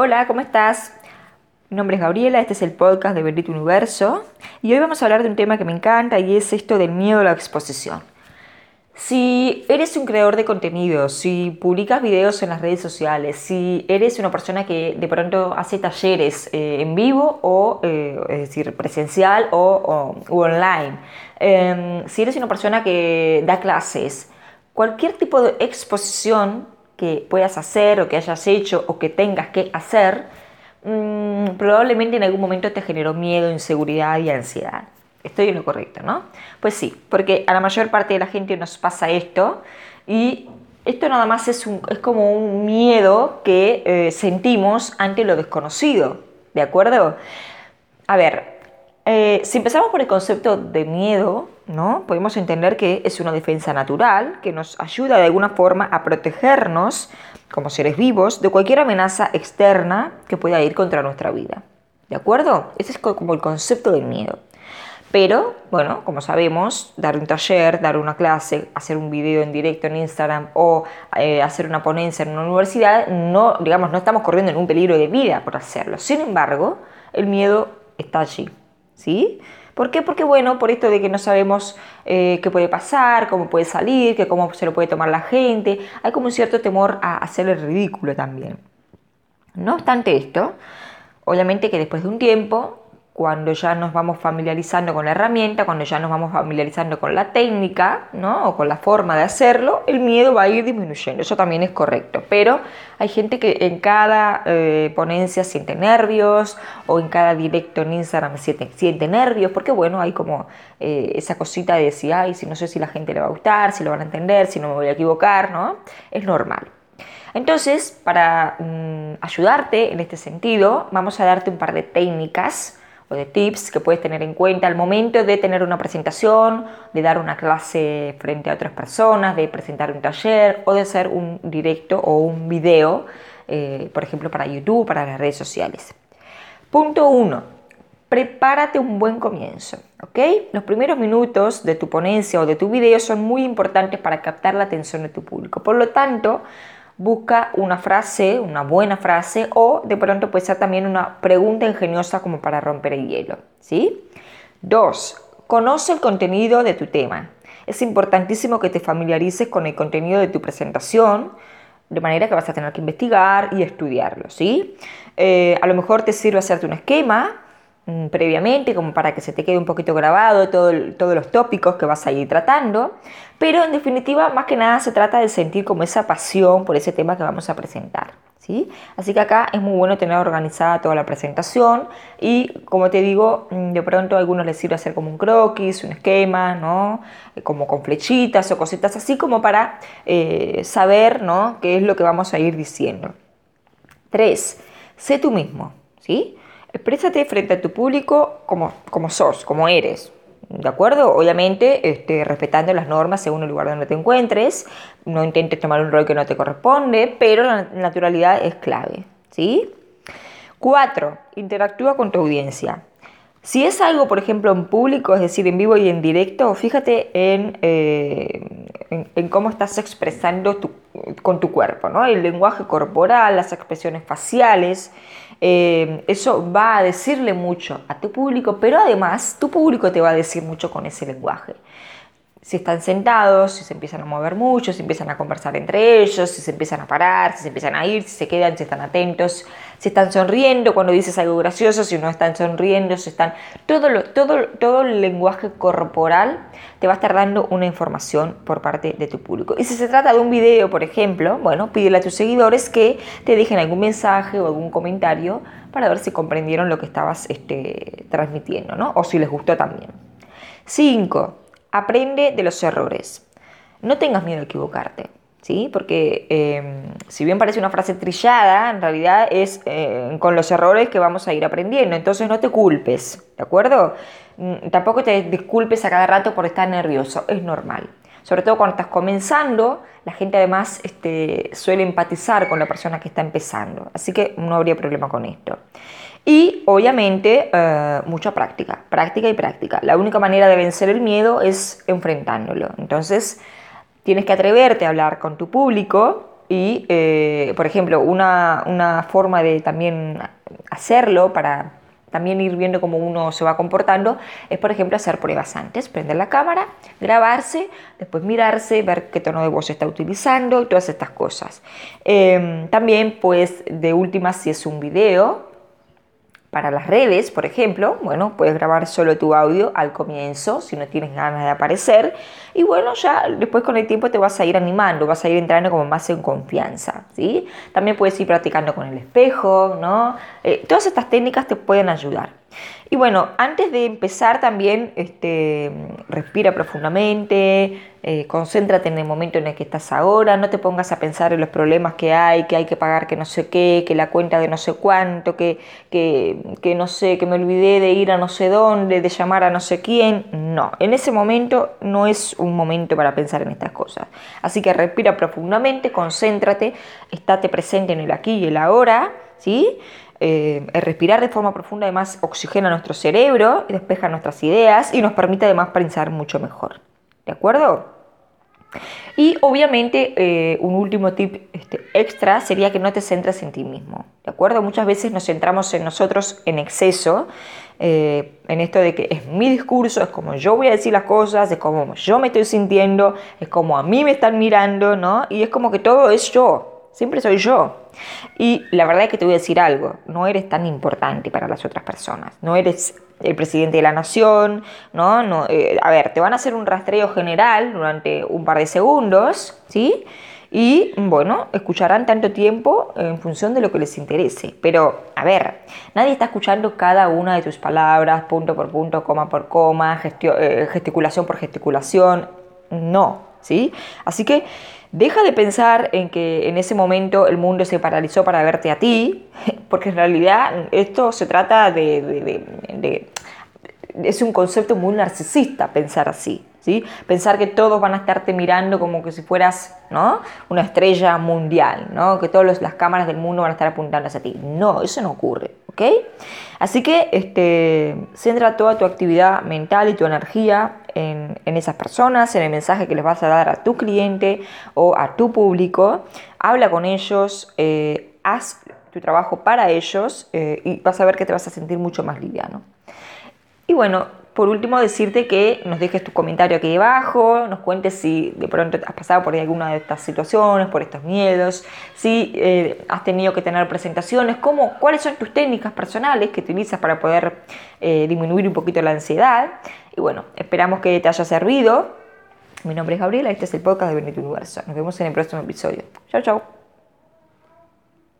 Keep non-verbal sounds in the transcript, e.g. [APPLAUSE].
Hola, ¿cómo estás? Mi nombre es Gabriela, este es el podcast de Bendito Universo y hoy vamos a hablar de un tema que me encanta y es esto del miedo a la exposición. Si eres un creador de contenido, si publicas videos en las redes sociales, si eres una persona que de pronto hace talleres eh, en vivo o, eh, es decir, presencial o, online, em, si eres una persona que da clases, cualquier tipo de exposición que puedas hacer o que hayas hecho o que tengas que hacer, mm, probablemente en algún momento te generó miedo, inseguridad y ansiedad. Estoy en lo correcto, ¿no? Pues sí, porque a la mayor parte de la gente nos pasa esto y esto nada más es, un, es como un miedo que eh, sentimos ante lo desconocido, ¿de acuerdo? A ver, eh, si empezamos por el concepto de miedo, ¿no? Podemos entender que es una defensa natural que nos ayuda de alguna forma a protegernos como seres vivos de cualquier amenaza externa que pueda ir contra nuestra vida. ¿De acuerdo? Ese es como el concepto del miedo. Pero, bueno, como sabemos, dar un taller, dar una clase, hacer un video en directo en Instagram o eh, hacer una ponencia en una universidad, no, digamos, no estamos corriendo en un peligro de vida por hacerlo. Sin embargo, el miedo está allí, ¿sí? ¿Por qué? Porque, bueno, por esto de que no sabemos eh, qué puede pasar, cómo puede salir, que cómo se lo puede tomar la gente, hay como un cierto temor a hacer el ridículo también. No obstante esto, obviamente que después de un tiempo cuando ya nos vamos familiarizando con la herramienta, cuando ya nos vamos familiarizando con la técnica, ¿no? O con la forma de hacerlo, el miedo va a ir disminuyendo. Eso también es correcto. Pero hay gente que en cada eh, ponencia siente nervios o en cada directo en Instagram siente, nervios, porque bueno, hay como eh, esa cosita de decir, ay, si no sé si la gente le va a gustar, si lo van a entender, si no me voy a equivocar, ¿no? Es normal. Entonces, para mm, ayudarte en este sentido, vamos a darte un par de técnicas o de tips que puedes tener en cuenta al momento de tener una presentación, de dar una clase frente a otras personas, de presentar un taller o de hacer un directo o un video, eh, por ejemplo, para YouTube, para las redes sociales. Punto 1. Prepárate un buen comienzo, ¿ok? Los primeros minutos de tu ponencia o de tu video son muy importantes para captar la atención de tu público. Por lo tanto, busca una frase, una buena frase o de pronto puede ser también una pregunta ingeniosa como para romper el hielo. ¿sí? Dos, conoce el contenido de tu tema. Es importantísimo que te familiarices con el contenido de tu presentación, de manera que vas a tener que investigar y estudiarlo. ¿sí? Eh, a lo mejor te sirve hacerte un esquema previamente, como para que se te quede un poquito grabado todo, todos los tópicos que vas a ir tratando, pero en definitiva, más que nada se trata de sentir como esa pasión por ese tema que vamos a presentar. ¿sí? Así que acá es muy bueno tener organizada toda la presentación y como te digo, mm, de pronto a algunos les sirve hacer como un croquis, un esquema, ¿no? Eh, como con flechitas o cositas así como para eh, saber ¿no? qué es lo que vamos a ir diciendo. 3. Sé tú mismo. ¿sí? Exprésate frente a tu público como, como sos, como eres. ¿De acuerdo? Obviamente este, respetando las normas según el lugar donde te encuentres. No intentes tomar un rol que no te corresponde, pero la naturalidad es clave. ¿Sí? 4. Interactúa con tu audiencia. Si es algo, por ejemplo, en público, es decir, en vivo y en directo, fíjate en, eh, cómo estás expresando con tu cuerpo, ¿no? El lenguaje corporal, las expresiones faciales, eh, eso va a decirle mucho a tu público, pero además tu público te va a decir mucho con ese lenguaje. Si están sentados, si se empiezan a mover mucho, si empiezan a conversar entre ellos, si se empiezan a parar, si se empiezan a ir, si se quedan, si están atentos, si están sonriendo cuando dices algo gracioso, si no están sonriendo, si están... Todo, lo, todo, todo el lenguaje corporal te va a estar dando una información por parte de tu público. Y si se trata de un video, por ejemplo, bueno, pídele a tus seguidores que te dejen algún mensaje o algún comentario para ver si comprendieron lo que estabas este, transmitiendo, ¿no? O si les gustó también. 5. Aprende de los errores. No tengas miedo a equivocarte. ¿Sí? Porque em, si bien parece una frase trillada, en realidad es eh, con los errores que vamos a ir aprendiendo. Entonces no te culpes, ¿de acuerdo? Mm, tampoco te disculpes a cada rato por estar nervioso, es normal. Sobre todo cuando estás comenzando, la gente además este, suele empatizar con la persona que está empezando. Así que no habría problema con esto. Y obviamente eh, mucha práctica, práctica y práctica. La única manera de vencer el miedo es enfrentándolo. Entonces tienes que atreverte a hablar con tu público Y, eh, por ejemplo, una, una forma de también hacerlo para también ir viendo cómo uno se va comportando, es por ejemplo hacer pruebas antes, prender la cámara, grabarse, después mirarse, ver qué tono de voz está utilizando y todas estas cosas. Em, también pues de última si es un video, para las redes, por ejemplo, bueno, puedes grabar solo tu audio al comienzo si no tienes ganas de aparecer y bueno, ya después con el tiempo te vas a ir animando, vas a ir entrando como más en confianza, ¿sí? También puedes ir practicando con el espejo, ¿no? Eh, todas estas técnicas te pueden ayudar. Y bueno, antes de empezar también este, respira profundamente, eh, concéntrate en el momento en el que estás ahora, no te pongas a pensar en los problemas que hay, que hay que pagar que no sé qué, que la cuenta de no sé cuánto, que, que, que no sé, que me olvidé de ir a no sé dónde, de llamar a no sé quién. No, en ese momento no es un momento para pensar en estas cosas. Así que respira profundamente, concéntrate, estate presente en el aquí y el ahora, ¿sí? Eh, el respirar de forma profunda además oxigena nuestro cerebro, despeja nuestras ideas y nos permite además pensar mucho mejor. ¿De acuerdo? Y obviamente eh, un último tip este, extra sería que no te centres en ti mismo. ¿De acuerdo? Muchas veces nos centramos en nosotros en exceso, eh, en esto de que es mi discurso, es como yo voy a decir las cosas, es como yo me estoy sintiendo, es como a mí me están mirando, ¿no? Y es como que todo es yo, Siempre soy yo. Y la verdad es que te voy a decir algo, no eres tan importante para las otras personas, no eres el presidente de la nación, ¿no? no eh, a ver, te van a hacer un rastreo general durante un par de segundos, ¿sí? Y bueno, escucharán tanto tiempo en función de lo que les interese. Pero, a ver, nadie está escuchando cada una de tus palabras, punto por punto, coma por coma, eh, gesticulación por gesticulación. No, ¿sí? Así que Deja de pensar en que en ese momento el mundo se paralizó para verte a ti, [LAUGHS] porque en realidad esto se trata de, es un concepto muy narcisista pensar así. ¿Sí? Pensar que todos van a estarte mirando como que si fueras ¿no? una estrella mundial, ¿no? que todas las cámaras del mundo van a estar apuntando hacia ti. No, eso no ocurre. ¿ok? Así que este, centra toda tu actividad mental y tu energía en, esas personas, en el mensaje que les vas a dar a tu cliente o a tu público. Habla con ellos, eh, haz tu trabajo para ellos eh, y vas a ver que te vas a sentir mucho más liviano. Y bueno, por último, decirte que nos dejes tu comentario aquí debajo, nos cuentes si de pronto has pasado por alguna de estas situaciones, por estos miedos, si eh, has tenido que tener presentaciones, cómo, cuáles son tus técnicas personales que utilizas para poder disminuir un poquito la ansiedad. Y bueno, esperamos que te haya servido. Mi nombre es Gabriela, este es el podcast de Benito Universo. Nos vemos en el próximo episodio. Chao, chao.